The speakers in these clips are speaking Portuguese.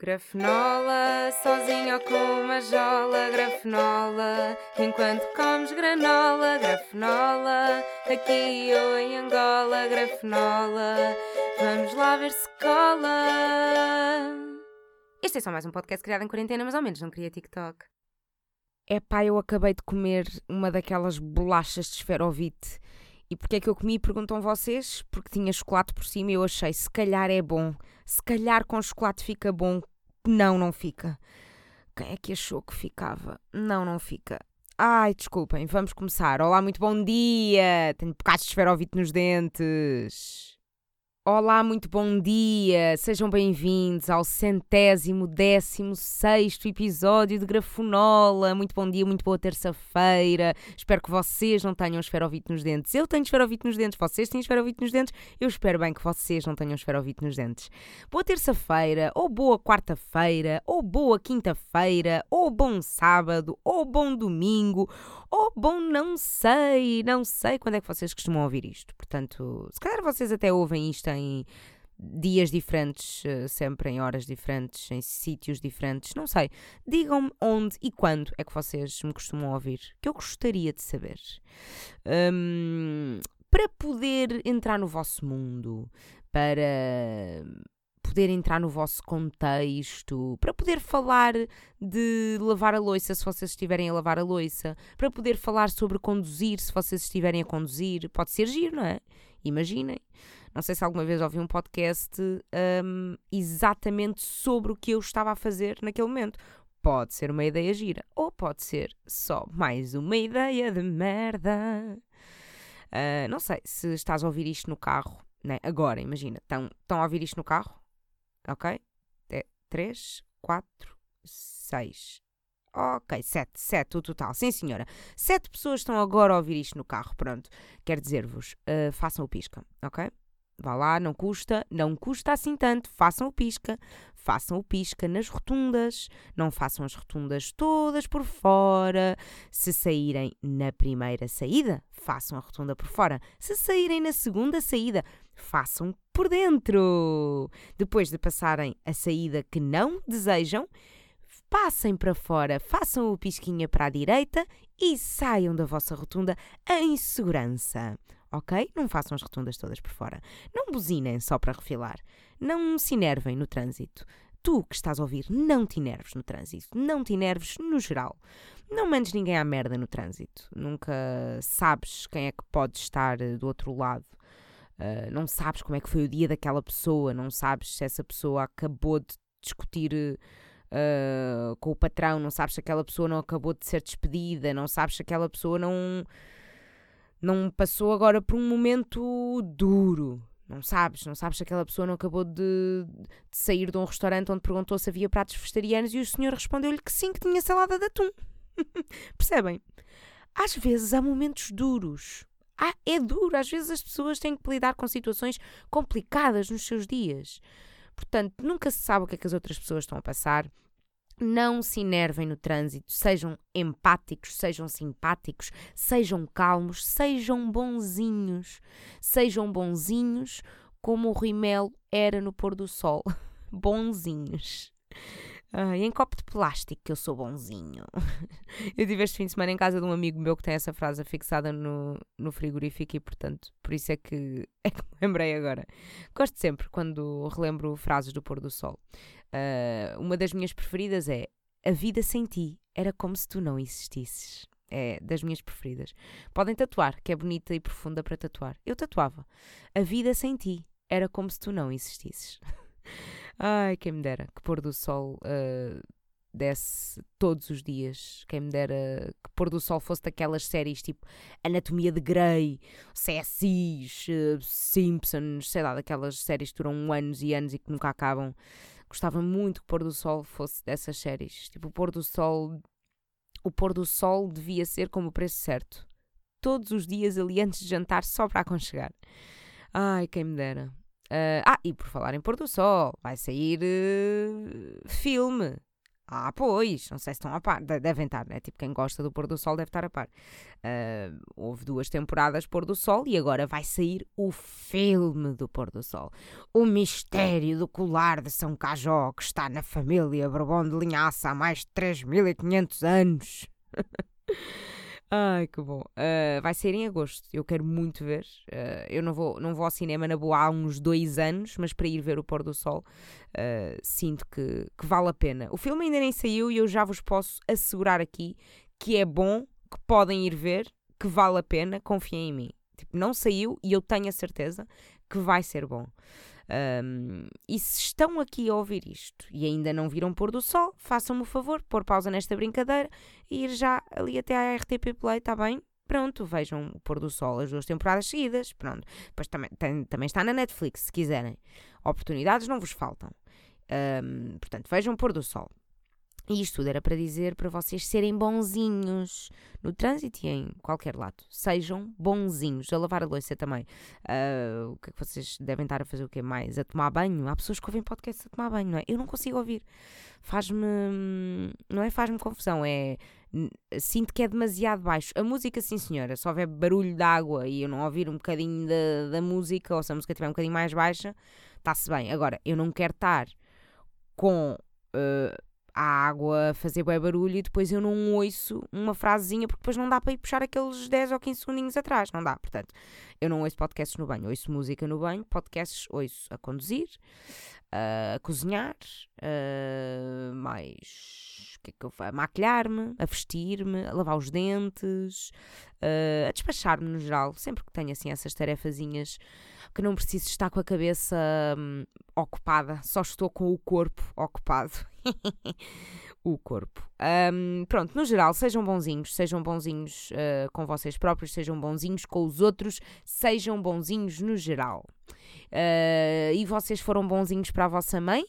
Grafenola, sozinho ou com uma jola, grafenola, enquanto comes granola, grafenola, aqui ou em Angola, grafenola, vamos lá ver se cola. Este é só mais um podcast criado em quarentena, mas ao menos não queria TikTok. É pá, eu acabei de comer uma daquelas bolachas de esferovite. E porquê é que eu comi? Perguntam vocês. Porque tinha chocolate por cima e eu achei, se calhar é bom. Se calhar com chocolate fica bom. Não, não fica. Quem é que achou que ficava? Não, não fica. Ai, desculpem, vamos começar. Olá, muito bom dia! Tenho bocados de esferovite nos dentes. Olá, muito bom dia! Sejam bem-vindos ao centésimo décimo sexto episódio de Grafonola. Muito bom dia, muito boa terça-feira. Espero que vocês não tenham esferovite nos dentes. Eu tenho esferovite nos dentes, vocês têm esferovite nos dentes. Eu espero bem que vocês não tenham esferovite nos dentes. Boa terça-feira, ou boa quarta-feira, ou boa quinta-feira, ou bom sábado, ou bom domingo, ou bom não sei, não sei quando é que vocês costumam ouvir isto. Portanto, se calhar vocês até ouvem isto em dias diferentes, eh, sempre em horas diferentes, em sítios diferentes, não sei. Digam-me onde e quando é que vocês me costumam ouvir, que eu gostaria de saber. Um, para poder entrar no vosso mundo, para poder entrar no vosso contexto, para poder falar de lavar a louça se vocês estiverem a lavar a louça, para poder falar sobre conduzir se vocês estiverem a conduzir. Pode ser giro, não é? Imaginem. Não sei se alguma vez ouvi um podcast um, exatamente sobre o que eu estava a fazer naquele momento. Pode ser uma ideia gira, ou pode ser só mais uma ideia de merda. Uh, não sei se estás a ouvir isto no carro, né? agora, imagina, estão, estão a ouvir isto no carro? Ok? É 3, 4, 6. Ok, 7, 7 o total. Sim, senhora. 7 pessoas estão agora a ouvir isto no carro. Pronto. Quero dizer-vos, uh, façam o pisca, ok? Vá lá, não custa, não custa assim tanto. Façam o pisca, façam o pisca nas rotundas, não façam as rotundas todas por fora. Se saírem na primeira saída, façam a rotunda por fora. Se saírem na segunda saída, façam por dentro. Depois de passarem a saída que não desejam, passem para fora, façam o pisquinha para a direita e saiam da vossa rotunda em segurança. Ok? Não façam as rotundas todas por fora. Não buzinem só para refilar. Não se enervem no trânsito. Tu que estás a ouvir, não te enerves no trânsito. Não te enerves no geral. Não mandes ninguém à merda no trânsito. Nunca sabes quem é que pode estar do outro lado Uh, não sabes como é que foi o dia daquela pessoa, não sabes se essa pessoa acabou de discutir uh, com o patrão, não sabes se aquela pessoa não acabou de ser despedida, não sabes se aquela pessoa não, não passou agora por um momento duro. Não sabes, não sabes se aquela pessoa não acabou de, de sair de um restaurante onde perguntou se havia pratos vegetarianos e o senhor respondeu-lhe que sim, que tinha salada de atum. Percebem? Às vezes há momentos duros ah, é duro, às vezes as pessoas têm que lidar com situações complicadas nos seus dias. Portanto, nunca se sabe o que é que as outras pessoas estão a passar. Não se enervem no trânsito, sejam empáticos, sejam simpáticos, sejam calmos, sejam bonzinhos. Sejam bonzinhos como o Rimel era no pôr do sol. bonzinhos. Ai, em copo de plástico que eu sou bonzinho. eu tive este fim de semana em casa de um amigo meu que tem essa frase fixada no, no frigorífico e, portanto, por isso é que, é que me lembrei agora. Gosto sempre quando relembro frases do pôr do sol. Uh, uma das minhas preferidas é A vida sem ti era como se tu não existisses. É das minhas preferidas. Podem tatuar, que é bonita e profunda para tatuar. Eu tatuava. A vida sem ti era como se tu não existisses. Ai, quem me dera que pôr do sol uh, desse todos os dias. Quem me dera que pôr do sol fosse daquelas séries tipo Anatomia de Grey, CSIs, uh, Simpsons, sei lá, daquelas séries que duram anos e anos e que nunca acabam. Gostava muito que pôr do sol fosse dessas séries. Tipo, o pôr do sol. O pôr do sol devia ser como o preço certo. Todos os dias ali antes de jantar, só para aconchegar. Ai, quem me dera. Uh, ah, e por falar em pôr do sol, vai sair uh, filme. Ah, pois, não sei se estão a par, devem estar, né? Tipo, quem gosta do pôr do sol deve estar a par. Uh, houve duas temporadas pôr do sol e agora vai sair o filme do pôr do sol. O mistério do colar de São Cajó que está na família Bourbon de Linhaça há mais de 3500 anos. Ai, que bom. Uh, vai ser em agosto. Eu quero muito ver. Uh, eu não vou, não vou ao cinema na boa há uns dois anos, mas para ir ver o pôr do sol, uh, sinto que, que vale a pena. O filme ainda nem saiu e eu já vos posso assegurar aqui que é bom, que podem ir ver, que vale a pena, confiem em mim. Tipo, não saiu e eu tenho a certeza que vai ser bom. Um, e se estão aqui a ouvir isto e ainda não viram pôr do sol, façam-me o favor, pôr pausa nesta brincadeira e ir já ali até à RTP Play, está bem? Pronto, vejam o pôr do sol as duas temporadas seguidas. Pronto, depois também, tem, também está na Netflix, se quiserem. Oportunidades não vos faltam. Um, portanto, vejam pôr do sol. E isto tudo era para dizer para vocês serem bonzinhos no trânsito e em qualquer lado. Sejam bonzinhos. A lavar a louça também. Uh, o que é que vocês devem estar a fazer o que mais? A tomar banho? Há pessoas que ouvem podcast a tomar banho, não é? Eu não consigo ouvir. Faz-me. Não é faz-me confusão, é. Sinto que é demasiado baixo. A música, sim senhora, se houver barulho de água e eu não ouvir um bocadinho da, da música, ou se a música estiver um bocadinho mais baixa, está-se bem. Agora, eu não quero estar com. Uh, a água fazer bem barulho e depois eu não ouço uma frasezinha porque depois não dá para ir puxar aqueles 10 ou 15 segundinhos atrás, não dá. Portanto, eu não ouço podcasts no banho, ouço música no banho, podcasts ouço a conduzir, a cozinhar, uh, mais. Que é que eu faço? A maquilhar-me, a vestir-me, a lavar os dentes, uh, a despachar-me no geral, sempre que tenho assim essas tarefazinhas que não preciso estar com a cabeça hum, ocupada, só estou com o corpo ocupado. o corpo. Um, pronto, no geral, sejam bonzinhos, sejam bonzinhos uh, com vocês próprios, sejam bonzinhos com os outros, sejam bonzinhos no geral. Uh, e vocês foram bonzinhos para a vossa mãe?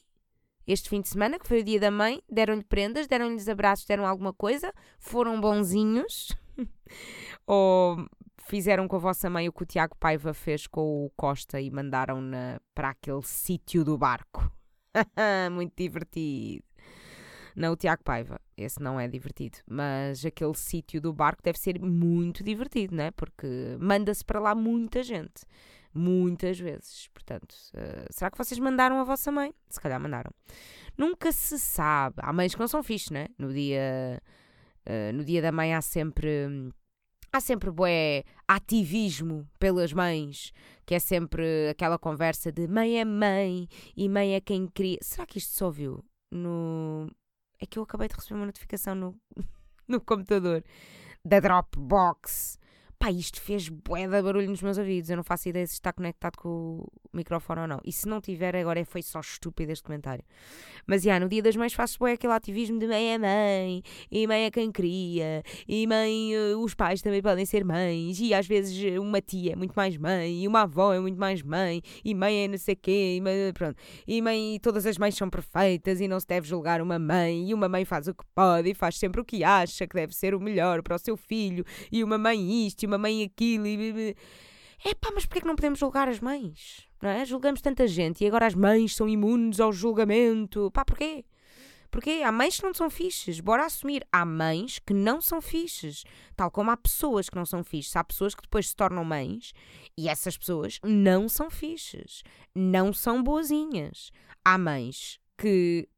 Este fim de semana, que foi o dia da mãe, deram-lhe prendas, deram-lhes abraços, deram alguma coisa, foram bonzinhos. Ou fizeram com a vossa mãe o que o Tiago Paiva fez com o Costa e mandaram-na para aquele sítio do barco. Muito divertido. Não o Tiago Paiva, esse não é divertido, mas aquele sítio do barco deve ser muito divertido, não é? Porque manda-se para lá muita gente, muitas vezes. Portanto, uh, será que vocês mandaram a vossa mãe? Se calhar mandaram. Nunca se sabe. Há mães que não são fixe, né? No dia, uh, no dia da mãe há sempre Há sempre bué ativismo pelas mães, que é sempre aquela conversa de mãe é mãe e mãe é quem cria. Será que isto só viu no. É que eu acabei de receber uma notificação no, no computador da Dropbox pá, isto fez bué de barulho nos meus ouvidos. Eu não faço ideia se está conectado com o microfone ou não. E se não tiver, agora foi só estúpido este comentário. Mas, já, no dia das mães faço bué aquele ativismo de mãe é mãe, e mãe é quem cria, e mãe, eh, os pais também podem ser mães, e às vezes uma tia é muito mais mãe, e uma avó é muito mais mãe, e mãe é não sei quê, e mãe, pronto. E mãe, todas as mães são perfeitas, e não se deve julgar uma mãe, e uma mãe faz o que pode, e faz sempre o que acha que deve ser o melhor para o seu filho, e uma mãe isto, uma mãe aquilo e. É pá, mas porquê que não podemos julgar as mães? Não é? Julgamos tanta gente e agora as mães são imunes ao julgamento. Pá, porquê? Porque há mães que não são fixes, bora assumir. Há mães que não são fixes, tal como há pessoas que não são fixes. Há pessoas que depois se tornam mães e essas pessoas não são fixes, não são boazinhas. Há mães que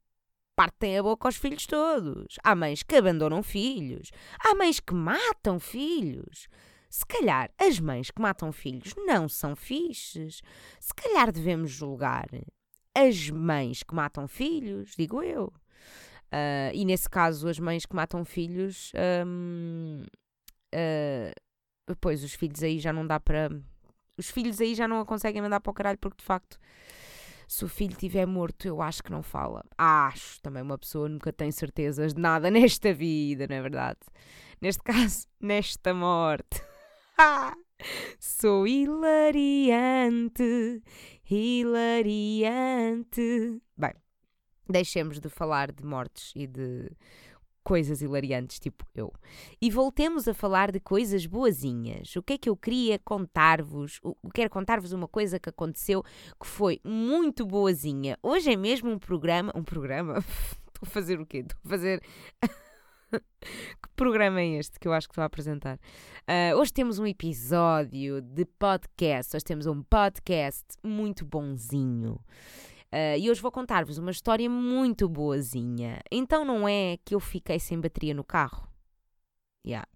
partem a boca aos filhos todos. Há mães que abandonam filhos. Há mães que matam filhos. Se calhar as mães que matam filhos não são fixes. Se calhar devemos julgar as mães que matam filhos, digo eu. Uh, e nesse caso, as mães que matam filhos. Um, uh, pois, os filhos aí já não dá para. Os filhos aí já não a conseguem mandar para o caralho, porque de facto, se o filho estiver morto, eu acho que não fala. Acho. Também uma pessoa nunca tem certezas de nada nesta vida, não é verdade? Neste caso, nesta morte. Sou hilariante, hilariante. Bem, deixemos de falar de mortes e de coisas hilariantes, tipo eu. E voltemos a falar de coisas boazinhas. O que é que eu queria contar-vos? Quero contar-vos uma coisa que aconteceu que foi muito boazinha. Hoje é mesmo um programa. Um programa? Estou a fazer o quê? Estou a fazer. Que programa é este que eu acho que estou a apresentar? Uh, hoje temos um episódio de podcast. Hoje temos um podcast muito bonzinho. Uh, e hoje vou contar-vos uma história muito boazinha. Então não é que eu fiquei sem bateria no carro? Yeah.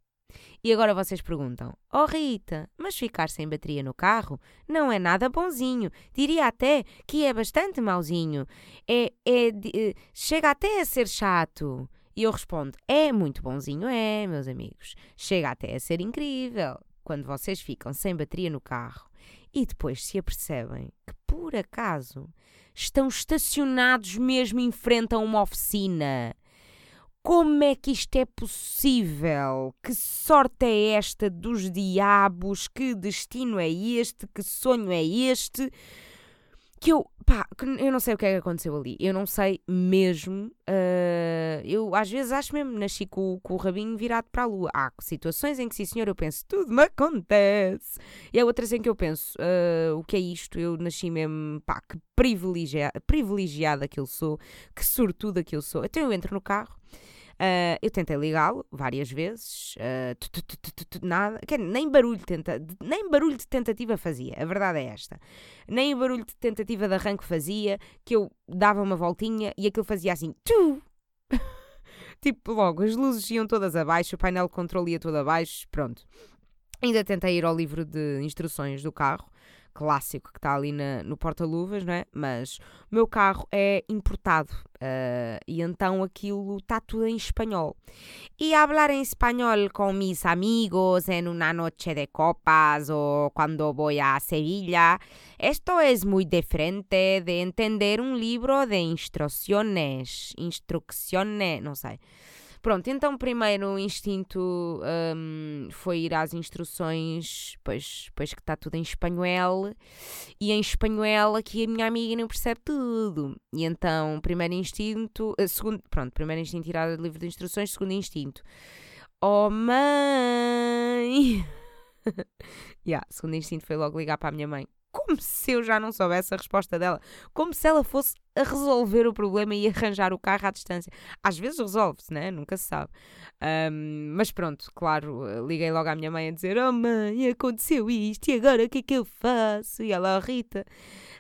E agora vocês perguntam: Oh Rita, mas ficar sem bateria no carro não é nada bonzinho. Diria até que é bastante mauzinho. É, é, é, chega até a ser chato. E eu respondo: É muito bonzinho, é, meus amigos. Chega até a ser incrível. Quando vocês ficam sem bateria no carro e depois se apercebem que, por acaso, estão estacionados mesmo em frente a uma oficina como é que isto é possível? Que sorte é esta dos diabos? Que destino é este? Que sonho é este? Que eu, pá, eu não sei o que é que aconteceu ali. Eu não sei mesmo. Uh, eu às vezes acho mesmo, nasci com, com, o rabinho virado para a lua. Há situações em que, sim senhor, eu penso, tudo me acontece. E há outras em que eu penso, uh, o que é isto? Eu nasci mesmo, pá, que privilegiada, privilegiada que eu sou, que sortuda que eu sou. Então eu entro no carro Uh, eu tentei ligá-lo várias vezes, tu, nada, nem barulho, nem barulho de tentativa fazia, a verdade é esta. Nem barulho de tentativa de arranque fazia, que eu dava uma voltinha e aquilo fazia assim, tu! tipo, logo, as luzes iam todas abaixo, o painel de controle ia todo abaixo, pronto. Ainda tentei ir ao livro de instruções do carro, clássico que está ali na, no porta-luvas, não é? Mas o meu carro é importado uh, e então aquilo está tudo em espanhol. E falar em espanhol com mis amigos em uma noite de copas ou quando vou a Sevilla, esto é muito diferente de entender um livro de instruções, instrucciones, não sei. Pronto, então primeiro instinto um, foi ir às instruções, pois, pois que está tudo em espanhol, e em espanhol aqui a minha amiga não percebe tudo. E então, primeiro instinto, uh, segundo, pronto, primeiro instinto tirar o livro de instruções, segundo instinto. Oh mãe! yeah, segundo instinto foi logo ligar para a minha mãe como se eu já não soubesse a resposta dela, como se ela fosse a resolver o problema e arranjar o carro à distância. Às vezes resolve-se, né? Nunca se sabe. Um, mas pronto, claro, liguei logo à minha mãe a dizer: Oh mãe, aconteceu isto e agora o que é que eu faço? E ela, Rita,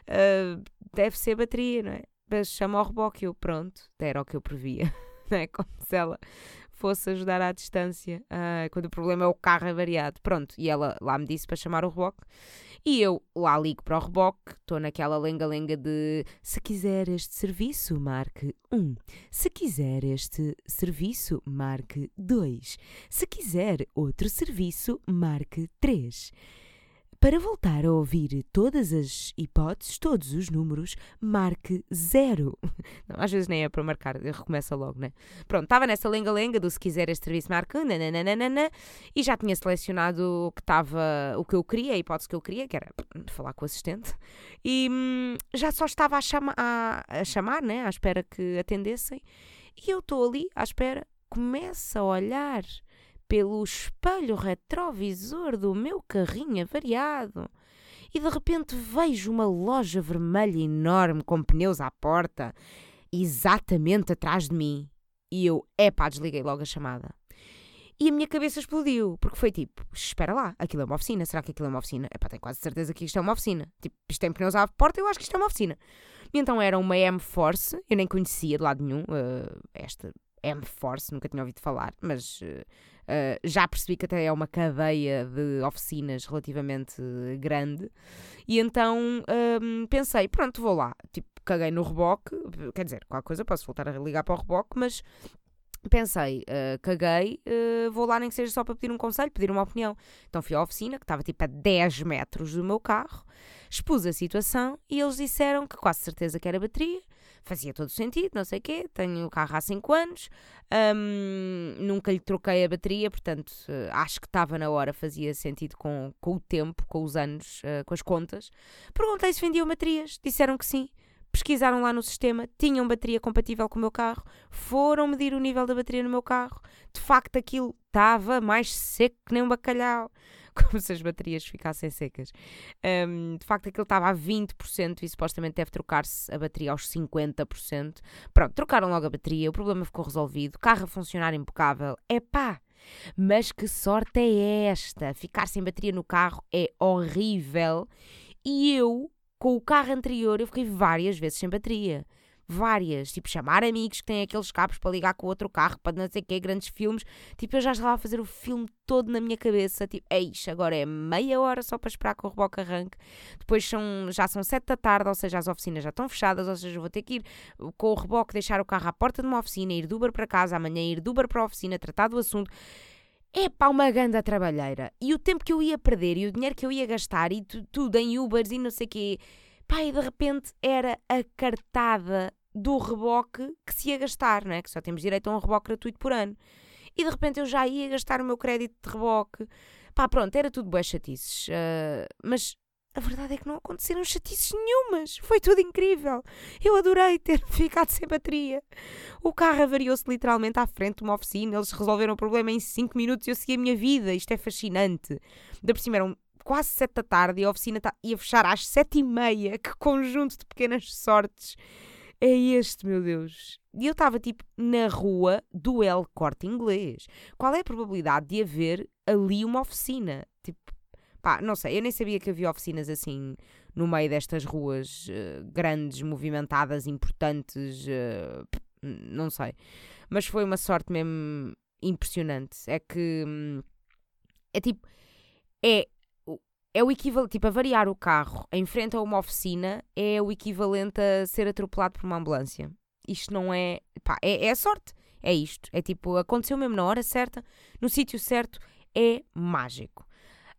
uh, deve ser bateria, não é? Mas chama ao reboque. Eu, pronto, era o que eu previa, não é? Como se ela fosse ajudar à distância uh, quando o problema é o carro avariado. Pronto, e ela lá me disse para chamar o reboque e eu lá ligo para o reboque, estou naquela lenga-lenga de se quiser este serviço, marque 1. Se quiser este serviço, marque 2. Se quiser outro serviço, marque 3. Para voltar a ouvir todas as hipóteses, todos os números, marque zero. Não, às vezes nem é para marcar, recomeça logo, né? Pronto, estava nessa lenga-lenga do se quiser este serviço, marque nananana, e já tinha selecionado o que estava, o que eu queria, a hipótese que eu queria, que era falar com o assistente, e hum, já só estava a, chama, a, a chamar, né? À espera que atendessem, e eu estou ali à espera, começa a olhar pelo espelho retrovisor do meu carrinho avariado e de repente vejo uma loja vermelha enorme com pneus à porta, exatamente atrás de mim. E eu, epá, desliguei logo a chamada. E a minha cabeça explodiu, porque foi tipo, espera lá, aquilo é uma oficina, será que aquilo é uma oficina? Epá, tenho quase certeza que isto é uma oficina. Tipo, isto tem pneus à porta, eu acho que isto é uma oficina. E então era uma M-Force, eu nem conhecia de lado nenhum uh, esta M-Force, nunca tinha ouvido falar, mas uh, Uh, já percebi que até é uma cadeia de oficinas relativamente grande. E então um, pensei, pronto, vou lá. Tipo, caguei no reboque. Quer dizer, qualquer coisa posso voltar a ligar para o reboque, mas pensei, uh, caguei, uh, vou lá nem que seja só para pedir um conselho, pedir uma opinião. Então fui à oficina, que estava tipo a 10 metros do meu carro, expus a situação e eles disseram que quase certeza que era bateria, fazia todo sentido, não sei o quê, tenho o carro há 5 anos, um, nunca lhe troquei a bateria, portanto uh, acho que estava na hora, fazia sentido com, com o tempo, com os anos, uh, com as contas. Perguntei se vendiam baterias, disseram que sim. Pesquisaram lá no sistema, tinham bateria compatível com o meu carro, foram medir o nível da bateria no meu carro. De facto, aquilo estava mais seco que nem um bacalhau como se as baterias ficassem secas. Um, de facto, aquilo estava a 20% e supostamente deve trocar-se a bateria aos 50%. Pronto, trocaram logo a bateria, o problema ficou resolvido, o carro a funcionar impecável. É pá! Mas que sorte é esta? Ficar sem bateria no carro é horrível. E eu, com o carro anterior, eu fiquei várias vezes sem bateria várias, tipo chamar amigos que têm aqueles cabos para ligar com outro carro, para não sei o que, grandes filmes. Tipo, eu já estava a fazer o filme todo na minha cabeça, tipo, eis, agora é meia hora só para esperar que o reboque arranque. Depois são, já são sete da tarde, ou seja, as oficinas já estão fechadas, ou seja, vou ter que ir com o reboque, deixar o carro à porta de uma oficina, ir do Uber para casa, amanhã ir do Uber para a oficina, tratar do assunto. É pá, uma ganda trabalheira. E o tempo que eu ia perder e o dinheiro que eu ia gastar e tudo em Ubers e não sei o quê Pá, e de repente era a cartada do reboque que se ia gastar, não é? Que só temos direito a um reboque gratuito por ano. E de repente eu já ia gastar o meu crédito de reboque. Pá, pronto, era tudo boas chatices. Uh, mas a verdade é que não aconteceram chatices nenhumas. Foi tudo incrível. Eu adorei ter ficado sem bateria. O carro avariou-se literalmente à frente de uma oficina. Eles resolveram o problema em 5 minutos e eu segui a minha vida. Isto é fascinante. Da por cima eram quase sete da tarde e a oficina tá, ia fechar às sete e meia. Que conjunto de pequenas sortes é este, meu Deus? E eu estava tipo na rua do El Corte Inglês. Qual é a probabilidade de haver ali uma oficina? Tipo, pá, não sei, eu nem sabia que havia oficinas assim no meio destas ruas uh, grandes, movimentadas, importantes, uh, não sei. Mas foi uma sorte mesmo impressionante. É que hum, é tipo, é é o equivalente, tipo, a variar o carro em frente a uma oficina é o equivalente a ser atropelado por uma ambulância. Isto não é. Pá, é, é sorte. É isto. É tipo, aconteceu mesmo na hora certa, no sítio certo, é mágico.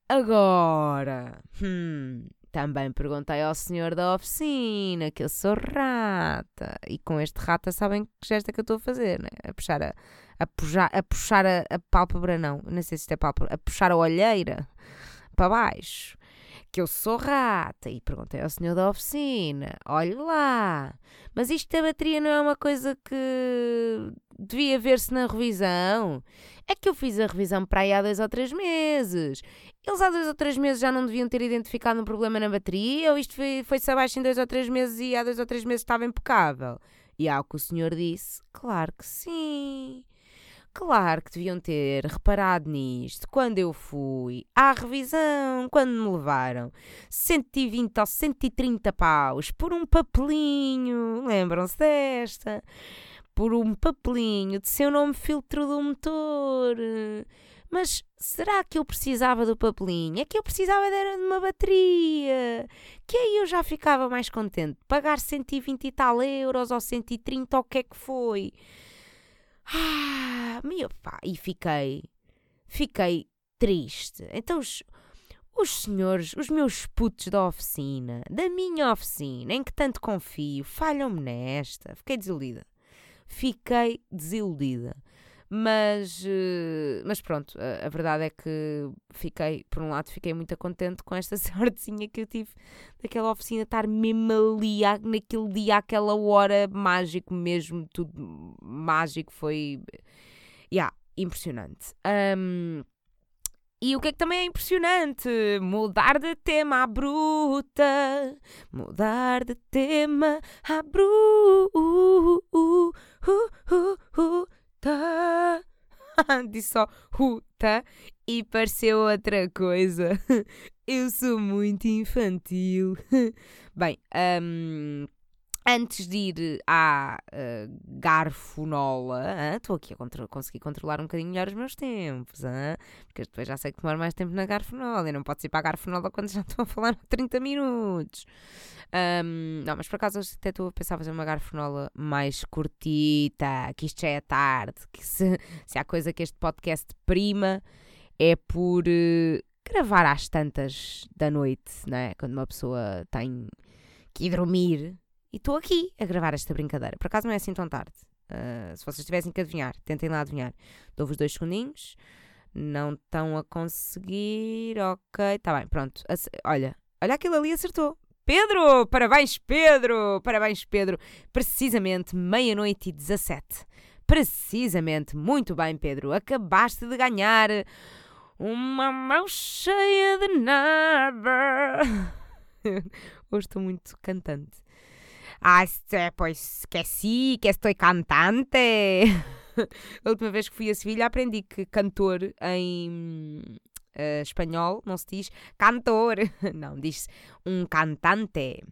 Agora, hum, também perguntei ao senhor da oficina que eu sou rata. E com este rata sabem que gesta que eu estou a fazer, né? A puxar a, a, puxar, a, puxar a, a pálpebra, não. Não sei se isto é pálpebra. A puxar a olheira para baixo, que eu sou rata. E perguntei ao senhor da oficina: olhe lá, mas isto da bateria não é uma coisa que devia ver-se na revisão? É que eu fiz a revisão para aí há dois ou três meses. Eles há dois ou três meses já não deviam ter identificado um problema na bateria? Ou isto foi-se foi abaixo em dois ou três meses e há dois ou três meses estava impecável? E ao que o senhor disse: claro que sim. Claro que deviam ter reparado nisto quando eu fui à revisão, quando me levaram 120 ou 130 paus por um papelinho, lembram-se desta? Por um papelinho de seu nome filtro do motor. Mas será que eu precisava do papelinho? É que eu precisava de uma bateria. Que aí eu já ficava mais contente. Pagar 120 e tal euros ou 130 ou o que é que foi. Ah, meu pá, e fiquei, fiquei triste. Então os, os senhores, os meus putos da oficina, da minha oficina, em que tanto confio, falham-me nesta. Fiquei desiludida. Fiquei desiludida. Mas, eh, mas pronto, a, verdade é que fiquei, por um lado, fiquei muito contente com esta sortezinha que eu tive daquela oficina estar mesmo ali naquele dia, aquela hora, mágico mesmo, tudo mágico, foi. Yeah, impressionante. Um, e o que é que também é impressionante? Mudar de tema à bruta. Mudar de tema à bruta tá. Disse só ruta e pareceu outra coisa. Eu sou muito infantil. Bem, um, antes de ir à uh, garfonola, estou aqui a control conseguir controlar um bocadinho melhor os meus tempos, porque depois já sei que demora mais tempo na garfonola e não pode ir para a garfonola quando já estou a falar há 30 minutos. Um, não, mas por acaso até estou a pensar fazer uma garfonola mais curtita, que isto já é tarde, que se, se há coisa que este podcast prima é por uh, gravar às tantas da noite, não é? Quando uma pessoa tem que ir dormir e estou aqui a gravar esta brincadeira. Por acaso não é assim tão tarde. Uh, se vocês tivessem que adivinhar, tentem lá adivinhar. Dou-vos dois segundinhos. Não estão a conseguir. Ok, está bem, pronto. Olha, olha aquilo ali acertou. Pedro! Parabéns, Pedro! Parabéns, Pedro! Precisamente meia-noite e 17. Precisamente, muito bem, Pedro. Acabaste de ganhar uma mão cheia de nada. Hoje estou muito cantante. Ah, pois que sí, que estou cantante. A última vez que fui a Sevilha aprendi que cantor em uh, espanhol não se diz cantor, não, diz-se um cantante.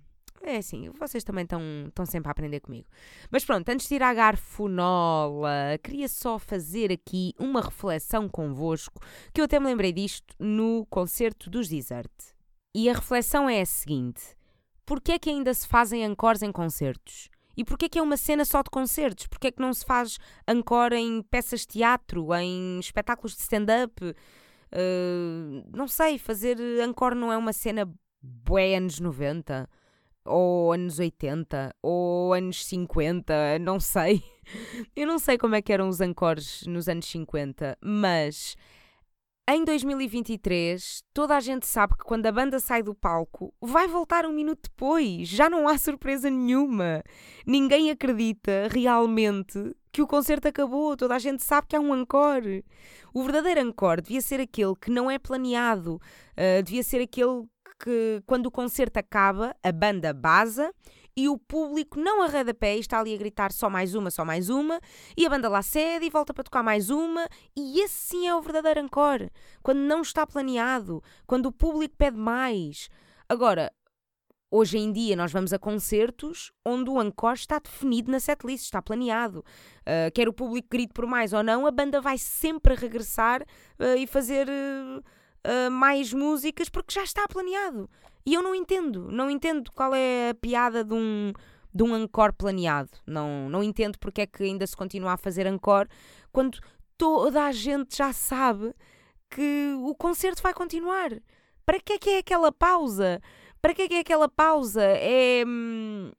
É assim, vocês também estão sempre a aprender comigo. Mas pronto, antes de ir à garfonola, queria só fazer aqui uma reflexão convosco, que eu até me lembrei disto no concerto dos Desert. E a reflexão é a seguinte: porquê é que ainda se fazem encores em concertos? E porquê é que é uma cena só de concertos? Porquê é que não se faz encore em peças de teatro, em espetáculos de stand-up? Uh, não sei, fazer encore não é uma cena bué anos 90? Ou anos 80? Ou anos 50? Não sei. Eu não sei como é que eram os encores nos anos 50, mas em 2023, toda a gente sabe que quando a banda sai do palco, vai voltar um minuto depois. Já não há surpresa nenhuma. Ninguém acredita realmente que o concerto acabou. Toda a gente sabe que há um encore. O verdadeiro encore devia ser aquele que não é planeado. Uh, devia ser aquele que, quando o concerto acaba, a banda baza e o público não arreda pé e está ali a gritar só mais uma, só mais uma, e a banda lá cede e volta para tocar mais uma, e esse sim é o verdadeiro encore, quando não está planeado, quando o público pede mais. Agora, Hoje em dia nós vamos a concertos onde o encore está definido na setlist, está planeado. Uh, quer o público grite por mais ou não, a banda vai sempre regressar uh, e fazer uh, mais músicas porque já está planeado. E eu não entendo, não entendo qual é a piada de um, de um encore planeado. Não, não entendo porque é que ainda se continua a fazer encore quando toda a gente já sabe que o concerto vai continuar. Para que é que é aquela pausa? Para que é que é aquela pausa? É. Hum,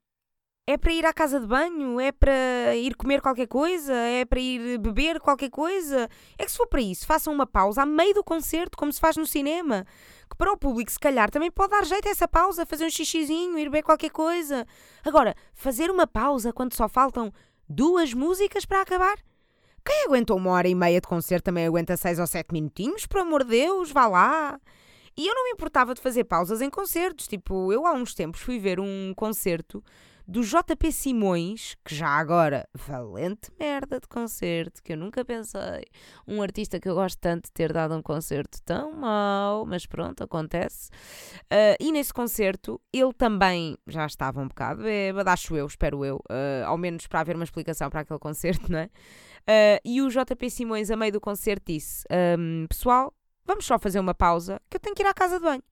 é para ir à casa de banho? É para ir comer qualquer coisa? É para ir beber qualquer coisa? É que se for para isso, façam uma pausa a meio do concerto, como se faz no cinema. Que para o público, se calhar, também pode dar jeito a essa pausa, fazer um xixizinho, ir beber qualquer coisa. Agora, fazer uma pausa quando só faltam duas músicas para acabar? Quem aguentou uma hora e meia de concerto também aguenta seis ou sete minutinhos, por amor de Deus, vá lá. E eu não me importava de fazer pausas em concertos. Tipo, eu há uns tempos fui ver um concerto do JP Simões, que já agora, valente merda de concerto, que eu nunca pensei, um artista que eu gosto tanto de ter dado um concerto tão mau, mas pronto, acontece. Uh, e nesse concerto, ele também já estava um bocado bêbado, acho eu, espero eu, uh, ao menos para haver uma explicação para aquele concerto, não é? Uh, e o JP Simões, a meio do concerto, disse: um, Pessoal, vamos só fazer uma pausa, que eu tenho que ir à casa de banho.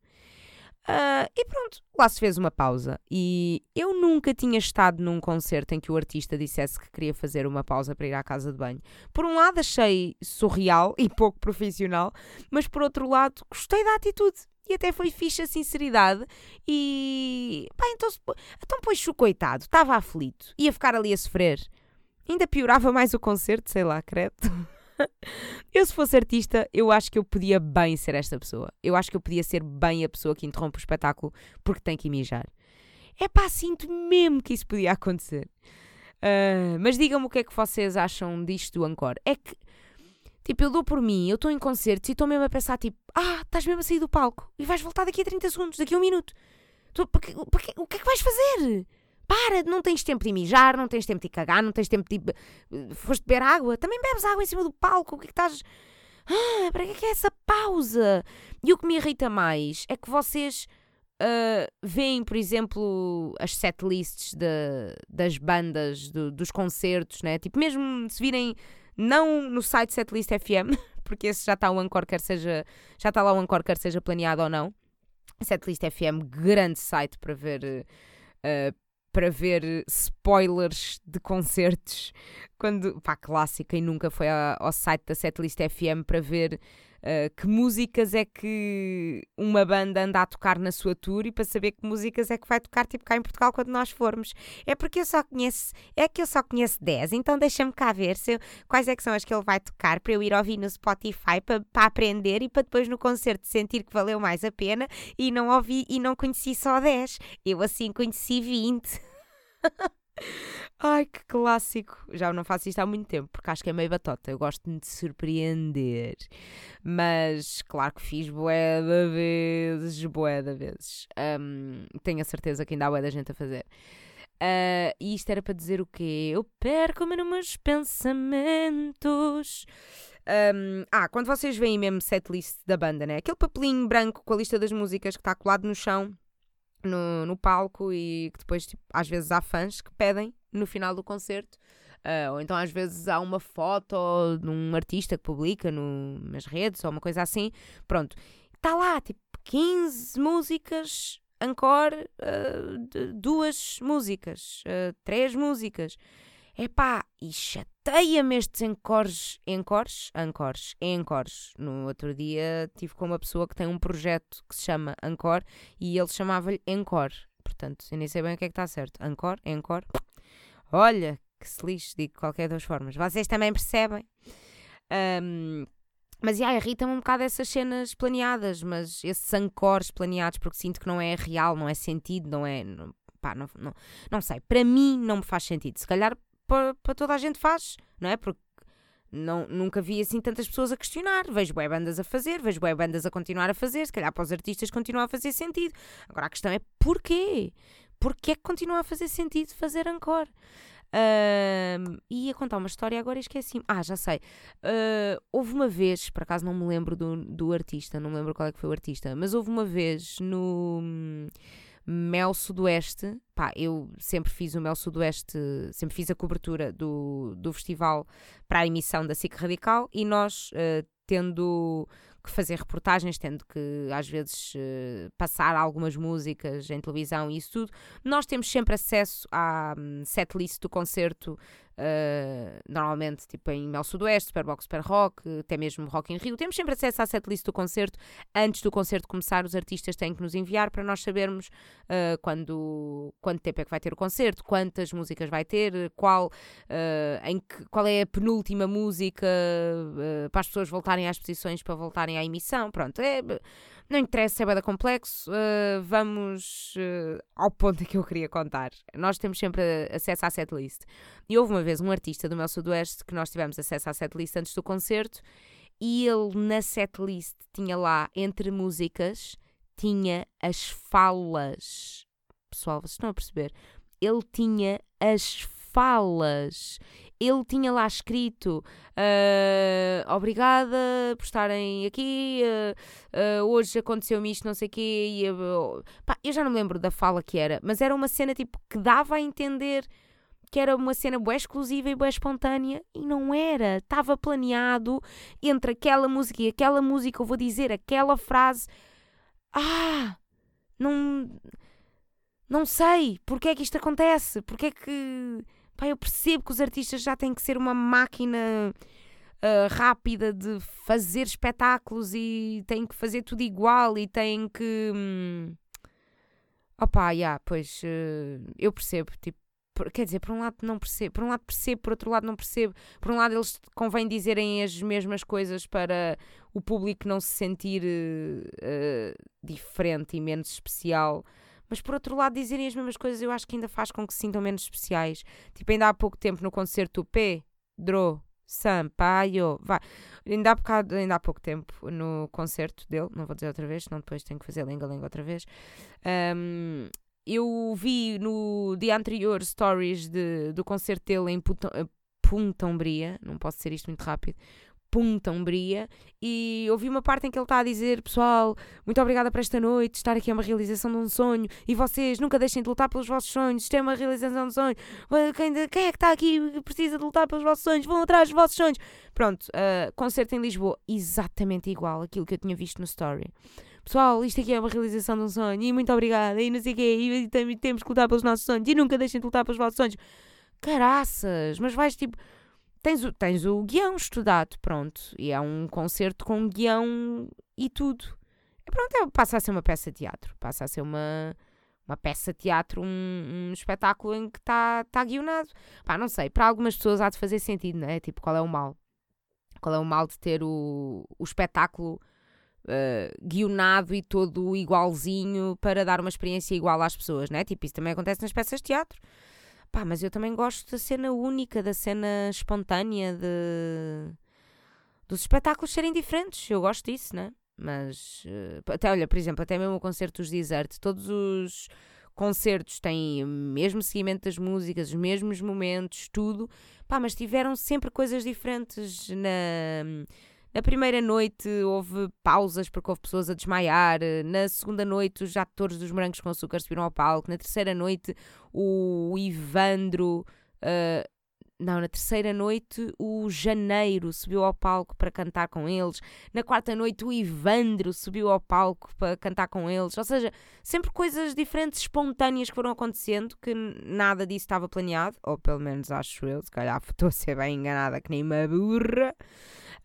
Uh, e pronto, lá se fez uma pausa. E eu nunca tinha estado num concerto em que o artista dissesse que queria fazer uma pausa para ir à casa de banho. Por um lado, achei surreal e pouco profissional, mas por outro lado, gostei da atitude. E até foi fixe a sinceridade. E. pá, então, então pois, coitado, estava aflito, ia ficar ali a sofrer. Ainda piorava mais o concerto, sei lá, credo. eu, se fosse artista, eu acho que eu podia bem ser esta pessoa. Eu acho que eu podia ser bem a pessoa que interrompe o espetáculo porque tem que mijar. É pá, sinto mesmo que isso podia acontecer. Uh, mas digam-me o que é que vocês acham disto do Encore. É que, tipo, eu dou por mim, eu estou em concertos e estou mesmo a pensar, tipo, ah, estás mesmo a sair do palco e vais voltar daqui a 30 segundos, daqui a um minuto. Tu, porque, porque, o que é que vais fazer? Para, não tens tempo de mijar, não tens tempo de cagar, não tens tempo de. Foste beber água, também bebes água em cima do palco, o que é que estás. Ah, para que é, que é essa pausa? E o que me irrita mais é que vocês uh, veem, por exemplo, as setlists das bandas, do, dos concertos, né? Tipo, mesmo se virem, não no site Setlist FM, porque esse já está o Anchor, quer seja. Já está lá o Anchor, quer seja planeado ou não. Setlist FM, grande site para ver. Uh, para ver spoilers de concertos. Quando, pá, clássica, e nunca foi ao site da Setlist FM para ver uh, que músicas é que uma banda anda a tocar na sua tour e para saber que músicas é que vai tocar, tipo cá em Portugal, quando nós formos. É porque eu só conheço, é que eu só conheço 10, então deixa-me cá ver se eu, quais é que são as que ele vai tocar para eu ir ouvir no Spotify para, para aprender e para depois no concerto sentir que valeu mais a pena e não ouvi e não conheci só 10. Eu assim conheci 20. Ai, que clássico! Já não faço isto há muito tempo, porque acho que é meio batota. Eu gosto de surpreender. Mas, claro que fiz bué de vezes, bué de vezes. Um, tenho a certeza que ainda há bué da gente a fazer. Uh, e isto era para dizer o quê? Eu perco-me nos meus pensamentos. Um, ah, quando vocês veem mesmo setlist da banda, né? Aquele papelinho branco com a lista das músicas que está colado no chão, no, no palco, e que depois, tipo, às vezes há fãs que pedem no final do concerto. Uh, ou então às vezes há uma foto de um artista que publica no, nas redes ou uma coisa assim. Pronto, está lá, tipo, 15 músicas encore, uh, duas músicas, uh, três músicas. Epá, e chateia-me estes encores, encores, ancores, encores. No outro dia tive com uma pessoa que tem um projeto que se chama Ancor e ele chamava-lhe Encore. Portanto, eu nem sei bem o que é que está certo. Ancor, Encore. Olha, que se lixe, digo qualquer das formas. Vocês também percebem. Um, mas yeah, irrita-me um bocado essas cenas planeadas, mas esses ancores planeados, porque sinto que não é real, não é sentido, não é. Não, pá, não, não, não sei. Para mim não me faz sentido. Se calhar para, para toda a gente faz, não é? Porque não, nunca vi assim tantas pessoas a questionar. Vejo bué bandas a fazer, vejo bué bandas a continuar a fazer. Se calhar para os artistas continua a fazer sentido. Agora a questão é porquê? Porquê é que continua a fazer sentido fazer encore? Uh, ia contar uma história agora e esqueci. Ah, já sei. Uh, houve uma vez, por acaso não me lembro do, do artista, não me lembro qual é que foi o artista, mas houve uma vez no hum, Mel Sudoeste. Pá, eu sempre fiz o Mel Sudoeste, sempre fiz a cobertura do, do festival para a emissão da SIC Radical e nós, uh, tendo que fazer reportagens, tendo que às vezes uh, passar algumas músicas em televisão e isso tudo, nós temos sempre acesso à um, setlist do concerto Uh, normalmente tipo em Mel Sudoeste, Superbox, Super Rock, até mesmo Rock in Rio. Temos sempre acesso à setlist do concerto. Antes do concerto começar, os artistas têm que nos enviar para nós sabermos uh, quando, quanto tempo é que vai ter o concerto, quantas músicas vai ter, qual, uh, em que, qual é a penúltima música para as pessoas voltarem às posições para voltarem à emissão. Pronto, é não interessa, é bada complexo. Uh, vamos uh, ao ponto que eu queria contar. Nós temos sempre acesso à setlist. E houve uma vez um artista do meu Sudoeste que nós tivemos acesso à setlist antes do concerto e ele na setlist tinha lá, entre músicas, tinha as falas. Pessoal, vocês estão a perceber? Ele tinha as falas. Ele tinha lá escrito uh, obrigada por estarem aqui, uh, uh, hoje aconteceu-me isto, não sei o quê, e, pá, eu já não me lembro da fala que era, mas era uma cena tipo que dava a entender que era uma cena bué exclusiva e bué espontânea e não era, estava planeado entre aquela música e aquela música, eu vou dizer aquela frase, ah, não, não sei, porque é que isto acontece, porque é que Pá, eu percebo que os artistas já têm que ser uma máquina uh, rápida de fazer espetáculos e têm que fazer tudo igual e têm que. Hum... Opá, yeah, pois uh, eu percebo, tipo, quer dizer, por um lado não percebo, por um lado percebo, por outro lado não percebo. Por um lado eles convém dizerem as mesmas coisas para o público não se sentir uh, diferente e menos especial mas por outro lado, dizerem as mesmas coisas eu acho que ainda faz com que se sintam menos especiais. Tipo, ainda há pouco tempo no concerto Pedro Sampaio, vai, ainda há, bocado, ainda há pouco tempo no concerto dele, não vou dizer outra vez, senão depois tenho que fazer lenga-lenga outra vez. Um, eu vi no dia anterior stories de, do concerto dele em Punta Umbria, não posso ser isto muito rápido, Punta Umbria e ouvi uma parte em que ele está a dizer: Pessoal, muito obrigada por esta noite, estar aqui é uma realização de um sonho e vocês nunca deixem de lutar pelos vossos sonhos, isto é uma realização de um sonho. Quem, quem é que está aqui que precisa de lutar pelos vossos sonhos? Vão atrás dos vossos sonhos. Pronto, uh, concerto em Lisboa, exatamente igual aquilo que eu tinha visto no story. Pessoal, isto aqui é uma realização de um sonho e muito obrigada e não sei o quê, e, temos que lutar pelos nossos sonhos e nunca deixem de lutar pelos vossos sonhos. Caraças, mas vais tipo tens o, tens o guião estudado, pronto, e é um concerto com guião e tudo. E pronto, é, passa a ser uma peça de teatro, passa a ser uma, uma peça de teatro, um, um espetáculo em que está tá guionado. Pá, não sei, para algumas pessoas há de fazer sentido, não é? Tipo, qual é o mal? Qual é o mal de ter o, o espetáculo uh, guionado e todo igualzinho para dar uma experiência igual às pessoas, não é? Tipo, isso também acontece nas peças de teatro. Pá, mas eu também gosto da cena única, da cena espontânea, de... dos espetáculos serem diferentes. Eu gosto disso, né? Mas, uh, até olha, por exemplo, até mesmo o concerto dos Desert, todos os concertos têm o mesmo seguimento das músicas, os mesmos momentos, tudo. Pá, mas tiveram sempre coisas diferentes na na primeira noite houve pausas porque houve pessoas a desmaiar. Na segunda noite, os atores dos Morangos com Açúcar subiram ao palco. Na terceira noite, o Ivandro. Uh, não, na terceira noite o Janeiro subiu ao palco para cantar com eles. Na quarta noite o Ivandro subiu ao palco para cantar com eles. Ou seja, sempre coisas diferentes, espontâneas que foram acontecendo, que nada disso estava planeado, ou pelo menos acho eu, se calhar estou a ser bem enganada que nem uma burra.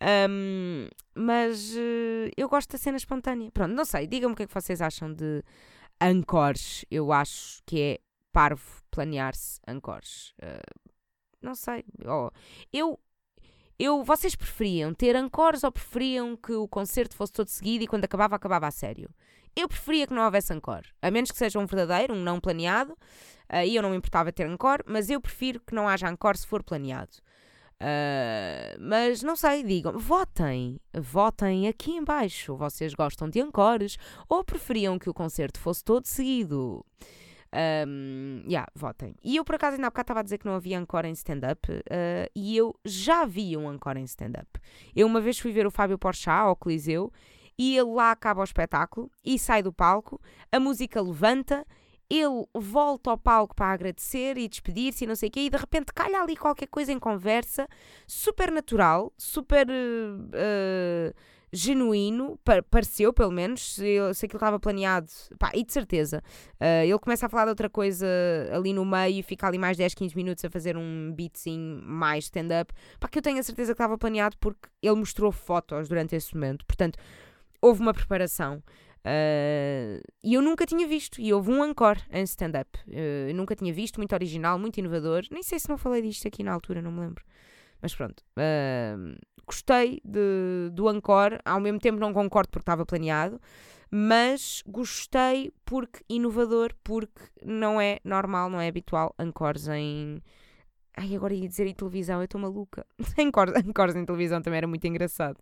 Um, mas uh, eu gosto da cena espontânea. Pronto, não sei, digam-me o que é que vocês acham de ancores. Eu acho que é parvo planear-se ancores. Uh, não sei. Oh, eu, eu, vocês preferiam ter ancores ou preferiam que o concerto fosse todo seguido e quando acabava, acabava a sério? Eu preferia que não houvesse encore, a menos que seja um verdadeiro, um não planeado. Aí uh, eu não me importava ter encore, mas eu prefiro que não haja encore se for planeado. Uh, mas não sei, digam, votem, votem aqui embaixo. Vocês gostam de encores ou preferiam que o concerto fosse todo seguido? Um, yeah, votem. E eu por acaso ainda há bocado estava a dizer que não havia encore em stand-up uh, e eu já vi um encore em stand-up. Eu uma vez fui ver o Fábio Porchat ao Coliseu e ele lá acaba o espetáculo e sai do palco, a música levanta ele volta ao palco para agradecer e despedir-se e não sei o quê, e de repente calha ali qualquer coisa em conversa, super natural, super uh, genuíno, pareceu pelo menos, se, se aquilo estava planeado, pá, e de certeza. Uh, ele começa a falar de outra coisa ali no meio e fica ali mais 10, 15 minutos a fazer um beatzinho mais stand-up, pá, que eu tenho a certeza que estava planeado porque ele mostrou fotos durante esse momento, portanto, houve uma preparação. Uh, e eu nunca tinha visto, e houve um encore em stand-up. Uh, nunca tinha visto, muito original, muito inovador. Nem sei se não falei disto aqui na altura, não me lembro. Mas pronto, uh, gostei de, do encore, ao mesmo tempo não concordo porque estava planeado, mas gostei porque inovador, porque não é normal, não é habitual encores em. Ai, agora ia dizer em televisão, eu estou maluca. encores em televisão também era muito engraçado.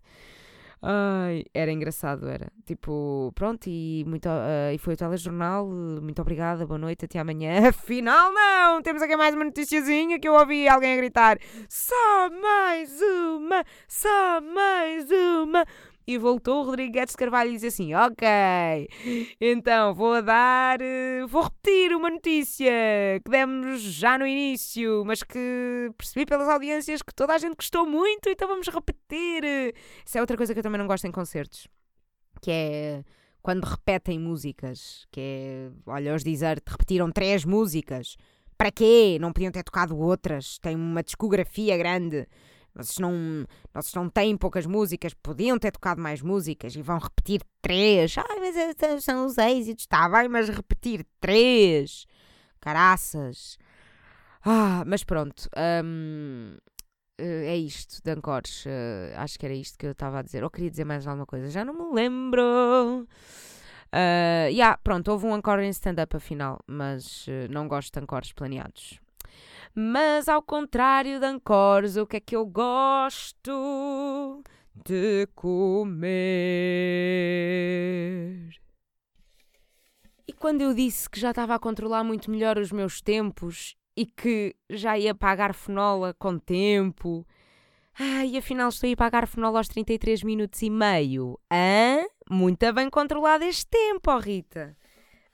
Ai, era engraçado, era. Tipo, pronto, e, muito, uh, e foi o telejornal. Muito obrigada, boa noite, até amanhã. Afinal, não! Temos aqui mais uma noticiazinha que eu ouvi alguém a gritar: Só mais uma! Só mais uma! E voltou o Rodrigues de Carvalho e disse assim: Ok, então vou dar, eh, vou repetir uma notícia que demos já no início, mas que percebi pelas audiências que toda a gente gostou muito, então vamos repetir. Isso é outra coisa que eu também não gosto em concertos, que é quando repetem músicas, que é, olha, os dizer, repetiram três músicas. Para quê? Não podiam ter tocado outras. Tem uma discografia grande. Vocês não, vocês não têm poucas músicas, podiam ter tocado mais músicas e vão repetir três. Ai, mas é, são os êxitos, está bem, mas repetir três. Caraças. Ah, mas pronto. Um, eh, é isto de. Uh, acho que era isto que eu estava a dizer. Ou queria dizer mais alguma coisa. Já não me lembro. Uh, yeah, pronto, houve um encore em stand-up afinal, mas uh, não gosto de Ancores planeados. Mas ao contrário de Ancores, o que é que eu gosto de comer? E quando eu disse que já estava a controlar muito melhor os meus tempos e que já ia pagar fenola com tempo, ai, afinal estou a ir pagar fenola aos 33 minutos e meio. Hã? Muito bem controlado este tempo, oh Rita.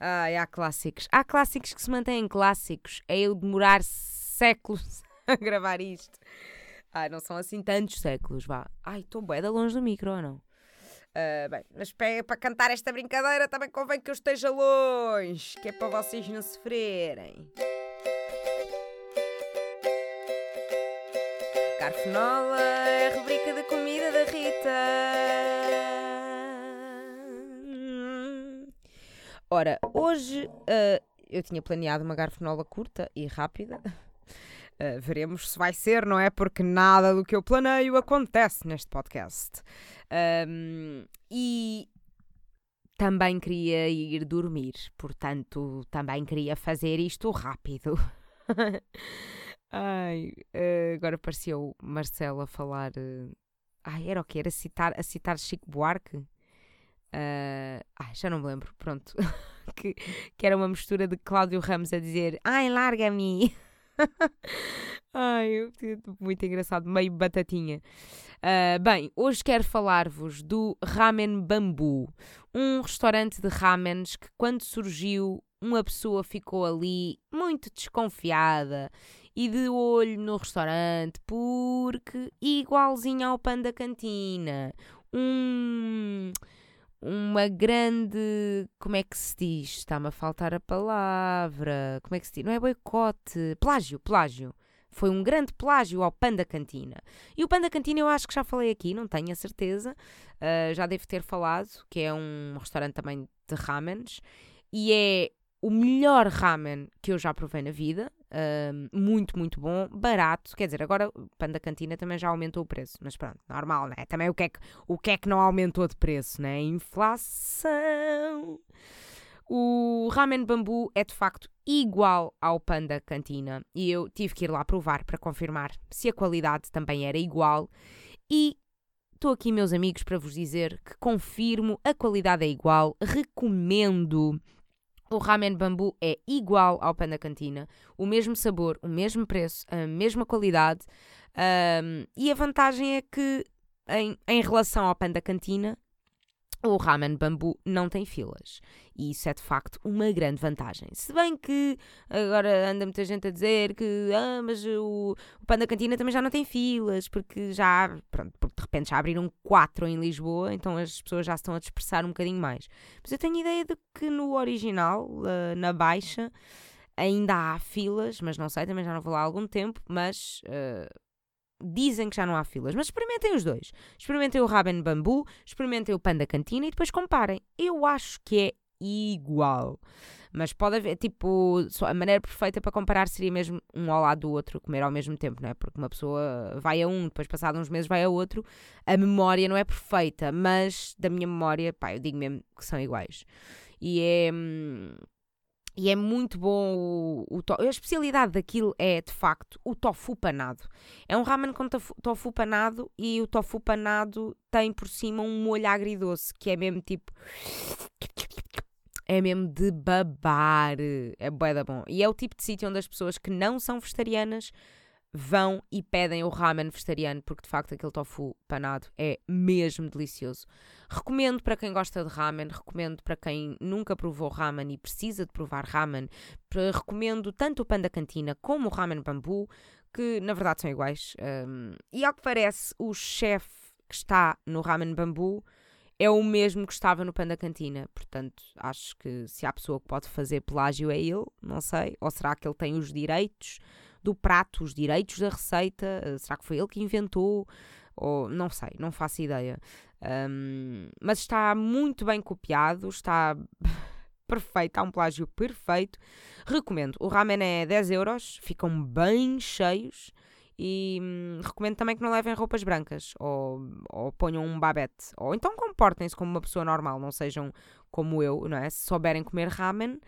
Ai, há clássicos. Há clássicos que se mantêm clássicos. É eu demorar séculos a gravar isto. Ai, não são assim tantos séculos, vá. Ai, estou bem longe do micro, ou não? Uh, bem, mas para cantar esta brincadeira também convém que eu esteja longe, que é para vocês não sofrerem. Garfenola é a rubrica da comida da Rita. Ora, hoje uh, eu tinha planeado uma garfenola curta e rápida. Uh, veremos se vai ser, não é? Porque nada do que eu planeio acontece neste podcast. Um, e também queria ir dormir, portanto, também queria fazer isto rápido. Ai, uh, agora parecia o Marcelo a falar. Uh, ai, era o que? Era citar, a citar Chico Buarque? Uh, já não me lembro. Pronto. que, que era uma mistura de Cláudio Ramos a dizer: Ai, larga-me! Ai, muito engraçado, meio batatinha. Uh, bem, hoje quero falar-vos do Ramen Bambu, um restaurante de ramens que, quando surgiu, uma pessoa ficou ali muito desconfiada e de olho no restaurante porque igualzinho ao pão da cantina. Um uma grande. Como é que se diz? Está-me a faltar a palavra. Como é que se diz? Não é boicote. Plágio, plágio. Foi um grande plágio ao Panda Cantina. E o Panda Cantina eu acho que já falei aqui, não tenho a certeza. Uh, já devo ter falado, que é um restaurante também de ramens. E é o melhor ramen que eu já provei na vida. Uh, muito, muito bom, barato. Quer dizer, agora o Panda Cantina também já aumentou o preço, mas pronto, normal, né? Também o que é que, o que, é que não aumentou de preço, né? Inflação. O ramen bambu é de facto igual ao Panda Cantina e eu tive que ir lá provar para confirmar se a qualidade também era igual. E estou aqui, meus amigos, para vos dizer que confirmo, a qualidade é igual, recomendo o ramen bambu é igual ao pão da cantina, o mesmo sabor, o mesmo preço, a mesma qualidade. Um, e a vantagem é que, em, em relação ao pão da cantina, o ramen bambu não tem filas. E isso é de facto uma grande vantagem. Se bem que agora anda muita gente a dizer que ah, mas o, o pão da cantina também já não tem filas, porque já, pronto, porque de repente já abriram quatro em Lisboa, então as pessoas já estão a dispersar um bocadinho mais. Mas eu tenho ideia de que no original, uh, na baixa, ainda há filas, mas não sei, também já não vou lá há algum tempo, mas uh, dizem que já não há filas, mas experimentem os dois. Experimentem o Raben Bambu, experimentem o Panda Cantina e depois comparem. Eu acho que é igual. Mas pode haver, tipo, a maneira perfeita para comparar seria mesmo um ao lado do outro, comer ao mesmo tempo, não é? Porque uma pessoa vai a um, depois passado uns meses vai a outro. A memória não é perfeita, mas da minha memória, pá, eu digo mesmo que são iguais. E é. E é muito bom o, o. A especialidade daquilo é, de facto, o tofu panado. É um ramen com tofu, tofu panado e o tofu panado tem por cima um molho agridoce, que é mesmo tipo. É mesmo de babar. É bué da bom. E é o tipo de sítio onde as pessoas que não são vegetarianas vão e pedem o ramen vegetariano, porque de facto aquele tofu panado é mesmo delicioso. Recomendo para quem gosta de ramen, recomendo para quem nunca provou ramen e precisa de provar ramen, recomendo tanto o Panda Cantina como o ramen bambu, que na verdade são iguais. Um, e ao que parece, o chefe que está no ramen bambu é o mesmo que estava no Panda Cantina. Portanto, acho que se há pessoa que pode fazer pelágio é ele, não sei. Ou será que ele tem os direitos? Do prato, os direitos da receita. Eh, será que foi ele que inventou? Ou não sei, não faço ideia. Um, mas está muito bem copiado, está perfeito, há um plágio perfeito. Recomendo. O ramen é 10 euros, ficam bem cheios. E hum, recomendo também que não levem roupas brancas ou, ou ponham um babete. Ou então comportem-se como uma pessoa normal, não sejam como eu, não é? Se souberem comer ramen,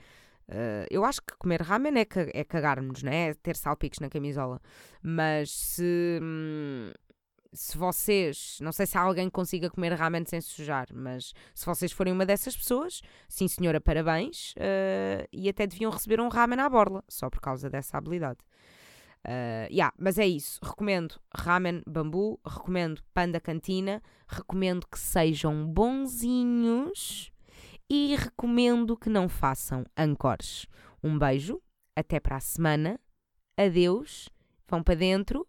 Uh, eu acho que comer ramen é, é cagarmos, não é? é? Ter salpicos na camisola. Mas se, hum, se vocês, não sei se alguém consiga comer ramen sem sujar, mas se vocês forem uma dessas pessoas, sim senhora, parabéns. Uh, e até deviam receber um ramen à borla, só por causa dessa habilidade. Uh, yeah, mas é isso. Recomendo ramen bambu, recomendo panda cantina, recomendo que sejam bonzinhos e recomendo que não façam ancores. Um beijo, até para a semana, adeus, vão para dentro,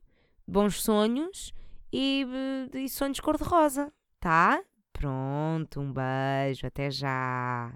bons sonhos e, e sonhos cor-de-rosa, tá? Pronto, um beijo, até já.